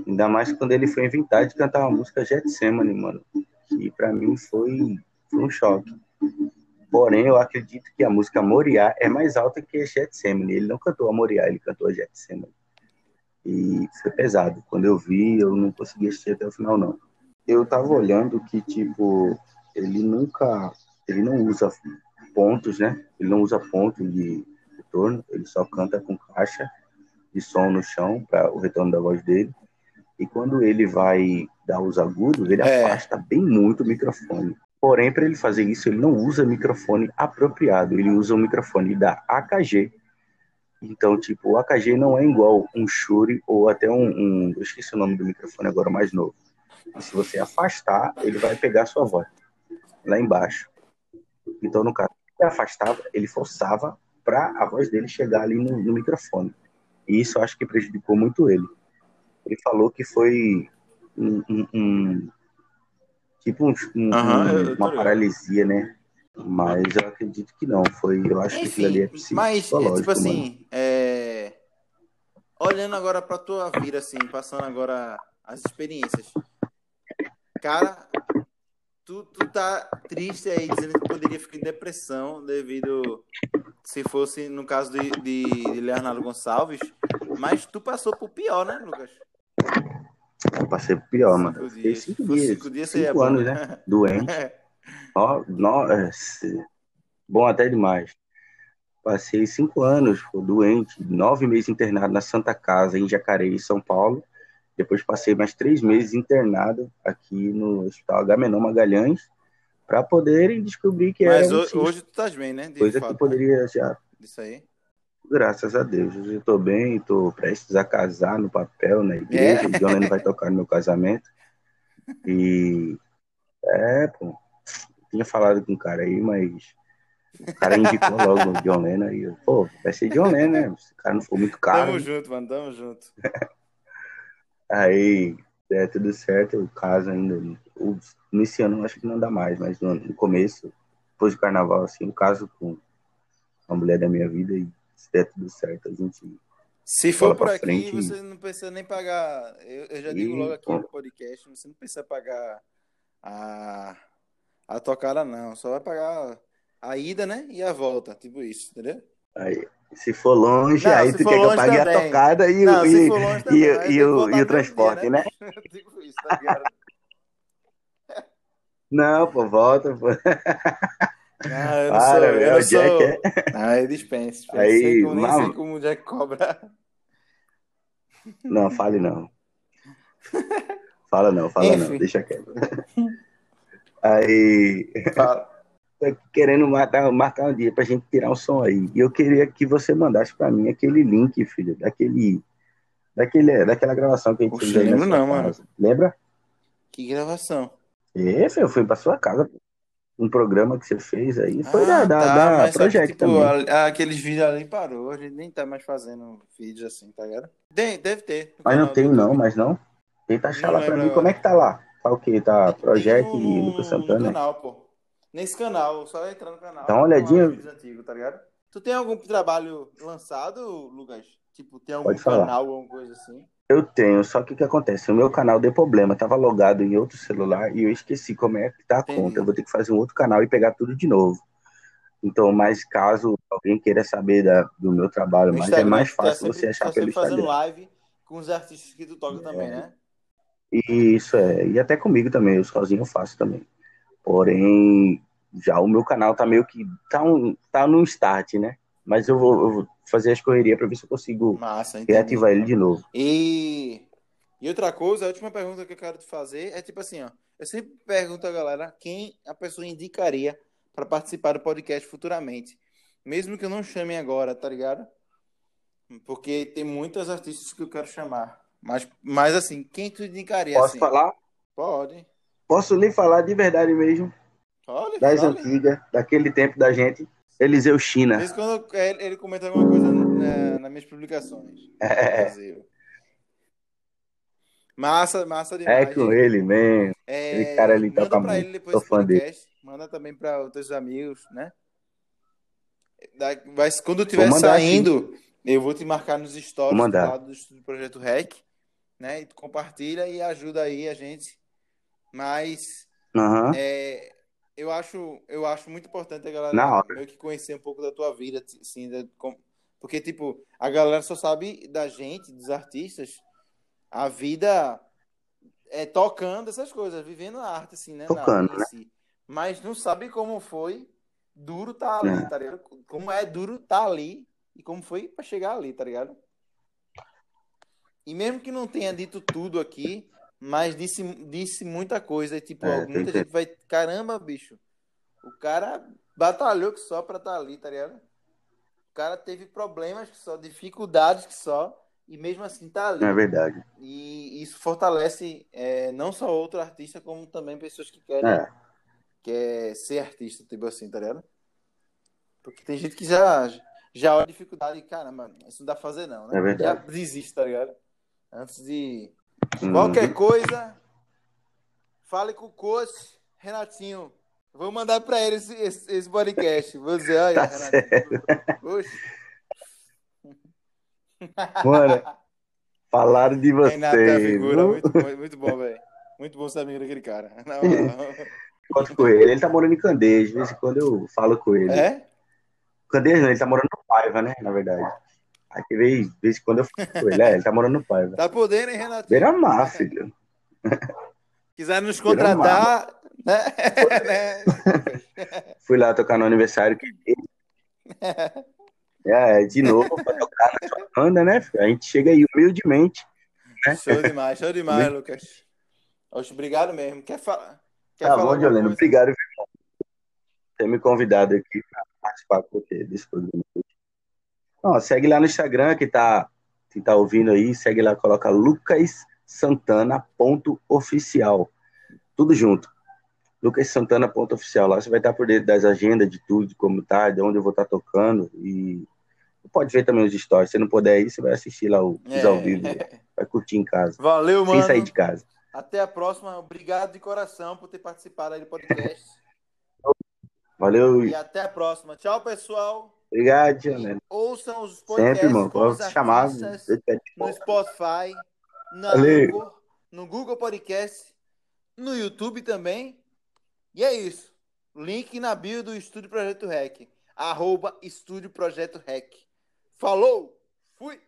Ainda mais quando ele foi inventar de cantar uma música Getsemane, mano. Que pra mim foi, foi um choque. Porém, eu acredito que a música Moriá é mais alta que Getsemane. Ele não cantou a Moriá, ele cantou a Getsemane. E foi pesado. Quando eu vi, eu não consegui assistir até o final, não. Eu tava olhando que, tipo, ele nunca. Ele não usa pontos, né? Ele não usa ponto de retorno, ele só canta com caixa de som no chão para o retorno da voz dele. E quando ele vai dar os agudos, ele É. afasta bem muito o microfone. Porém, para ele fazer isso, ele não usa microfone apropriado, ele usa o microfone da AKG. Então, tipo, o AKG não é igual um Shure ou até um, um- Eu esqueci o nome do microfone agora, mais novo. E se você afastar, ele vai pegar a sua voz lá embaixo. Então, no caso, ele afastava, ele forçava para a voz dele chegar ali no, no microfone. E isso eu acho que prejudicou muito ele. Ele falou que foi um, um- um- tipo um- um- um- tô uma paralisia, né? Mas eu acredito que não. Foi, eu acho que aquilo ali é Enfim, mas é, psicológico, tipo assim, é, olhando agora pra tua vida, assim, passando agora as experiências. Cara, tu, tu tá triste aí, dizendo que poderia ficar em depressão devido, se fosse no caso de, de, de Leonardo Gonçalves, mas tu passou por pior, né, Lucas? Eu passei por pior, mano. Cinco dias. cinco dias. cinco dias cinco bom, anos, né? né? Doente. <laughs> Ó, nossa, bom até demais. Passei cinco anos pô, doente, nove meses internado na Santa Casa, em Jacareí, São Paulo. Depois passei mais três meses internado aqui no Hospital Agamenon Magalhães para poderem descobrir que Mas era um ho- cisto, hoje tu estás bem, né? De coisa fato, que poderia já né? Isso aí. Graças a Deus. Hoje eu tô bem, tô prestes a casar no papel, na igreja. É? O Lennon vai tocar no meu casamento. E. É, pô. Tinha falado com um cara aí, mas. O cara indicou logo o John Lennon aí. eu, Pô, vai ser John Lennon, né? Se o cara não for muito caro. Tamo junto, mano. Tamo junto. <laughs> Aí, é tudo certo, eu caso ainda. O- Nesse ano eu acho que não dá mais, mas no, no começo, depois do carnaval, assim, eu caso com a mulher da minha vida e se der tudo certo, a gente. Se for por aqui, frente. você não precisa nem pagar. Eu, eu já digo Ih, logo aqui pô. no podcast, você não precisa pagar a, a tocada, não. Só vai pagar a ida, né? E a volta. Tipo isso, entendeu? Aí, se for longe, Não, aí tu quer que eu pague a também. tocada e, o- Não, e, e, e, que o, e o transporte, mesmo né? dia, <laughs> tipo isso, tá ligado? Não, pô, volta, pô. Não, eu não Para, sou. é Eu o não Jack, sou. Aí dispense. Eu Aí, sei como, nem mano. sei como o Jack cobra. Não, fale não. Fala não, fala não, Enfim. deixa quieto. Aí, Fala. Tô querendo marcar, marcar um dia pra gente tirar um som aí. E eu queria que você mandasse pra mim aquele link, filho, daquele. Daquele, daquela gravação que a gente Oxe, fez lembro não, mano. Lembra? Que gravação. É, filho, eu fui pra sua casa. Um programa que você fez aí. Foi da, Ah, da, tá, da que, Project tipo, também. a- aqueles vídeos ali parou, a gente nem tá mais fazendo vídeos assim, tá ligado? Tem, deve ter. Mas não tem não, mas não. Tenta achar Não lá pra mim. Como é que tá lá? Tá o quê? Tá Tem Project no- e Lucas No Santana? canal, pô. Nesse canal, só entrar no canal. Dá uma olhadinha. antigos, tá ligado? Tu tem algum trabalho lançado, Lucas? Tipo, tem algum canal, alguma coisa assim? Eu tenho, só que o que acontece? O meu canal deu problema, tava logado em outro celular e eu esqueci como é que tá a Entendi. conta. Eu vou ter que fazer um outro canal e pegar tudo de novo. Então, mas caso alguém queira saber da- do meu trabalho, mas é Instagram, mais tá fácil sempre- você achar tá pelo sempre fazendo Instagram. live com os artistas que tu toca também, né? Isso é, e até comigo também, eu sozinho eu faço também. Porém, já o meu canal tá meio que tá, um, tá no start, né? Mas eu vou, eu vou fazer as correrias pra ver se eu consigo Massa, entendi. reativar ele de novo. E, e outra coisa, a última pergunta que eu quero te fazer é tipo assim, ó. Eu sempre pergunto a galera quem a pessoa indicaria para participar do podcast futuramente. Mesmo que eu não chame agora, tá ligado? Porque tem muitos artistas que eu quero chamar. Mas, mas assim, quem tu indicaria Posso assim? falar? Pode. Posso lhe falar de verdade mesmo, Pode, das fale. antigas, daquele tempo da gente, Eliseu China. em quando ele, ele comenta alguma coisa na, nas minhas publicações. É. Massa, massa É demais. com gente. ele mesmo. É, Aquele cara ali manda toca muito. ele depois esse fã dele. podcast. Manda também para os teus amigos, né? Vai, quando estiver mandar, saindo, eu vou te marcar nos stories do lado do Projeto REC, né? E tu compartilha e ajuda aí a gente. Mas Aham. é, eu acho, eu acho muito importante a galera Na hora. meio que conhecer um pouco da tua vida, assim, da- com- porque tipo, a galera só sabe da gente, dos artistas, a vida é tocando essas coisas, vivendo a arte assim, né, Tocando, né? si. Mas não sabe como foi duro tá ali, É. tá ligado? Como é duro tá ali e como foi pra chegar ali, tá ligado? E mesmo que não tenha dito tudo aqui, mas disse, disse muita coisa. E, tipo, É, muita tem que- gente vai. Caramba, bicho. O cara batalhou que só pra estar ali, tá ligado? O cara teve problemas que só, dificuldades que só, e mesmo assim tá ali. É verdade. E isso fortalece é, não só outro artista, como também pessoas que querem É. quer ser artista, tipo assim, tá ligado? Porque tem gente que já, já olha a dificuldade e, caramba, isso não dá pra fazer, não, né? É verdade. Já desiste, tá ligado? Antes de. Uhum. Qualquer coisa, fale com o coach, Renatinho. Vou mandar pra ele esse, esse, esse podcast. Vou dizer, olha, Tá Renatinho. <laughs> Mano, Falaram de vocês. Renato é figura, muito, bom, muito bom, velho. Muito bom amigo daquele cara. <laughs> Encontro com ele. Ele tá morando em Candeias. De vez em quando eu falo com ele. É? Candeias não, ele tá morando no Paiva, né? Na verdade. Aí de vez, de vez em quando eu falo com ele. É, ele tá morando no Paiva. Tá podendo, hein, Renatinho? Beira-mar, filho. <laughs> Quiser nos contratar, né? né? <laughs> Fui lá tocar no aniversário. É, de novo, pra tocar na sua banda, né? filho? A gente chega aí humildemente né? Show demais, show demais, Lucas. Oxe, obrigado mesmo. Quer, fa quer Tá falar? bom, alguma Dioleno. coisa? Obrigado por ter me convidado aqui para participar desse programa. Ó, segue lá no Instagram que tá, que tá ouvindo aí, segue lá, coloca lucassantana.oficial. Tudo junto. lucassantana.oficial. Lá você vai estar por dentro das agendas, de tudo, de como tá, de onde eu vou estar tocando. E pode ver também os stories. Se não puder ir, você vai assistir lá o- os É. ao vivo. Vai curtir em casa. Valeu, Sem mano. sair de casa. Até a próxima. Obrigado de coração por ter participado aí do podcast. Valeu. E até a próxima. Tchau, pessoal. Obrigado, Dioleno. Ouçam os Sempre, podcasts irmão. com os chamar. no Spotify, na. Anchor, no Google Podcast, no YouTube também. E é isso. Link na bio do Estúdio Projeto Rec. Arroba Estúdio Projeto Rec. Falou! Fui!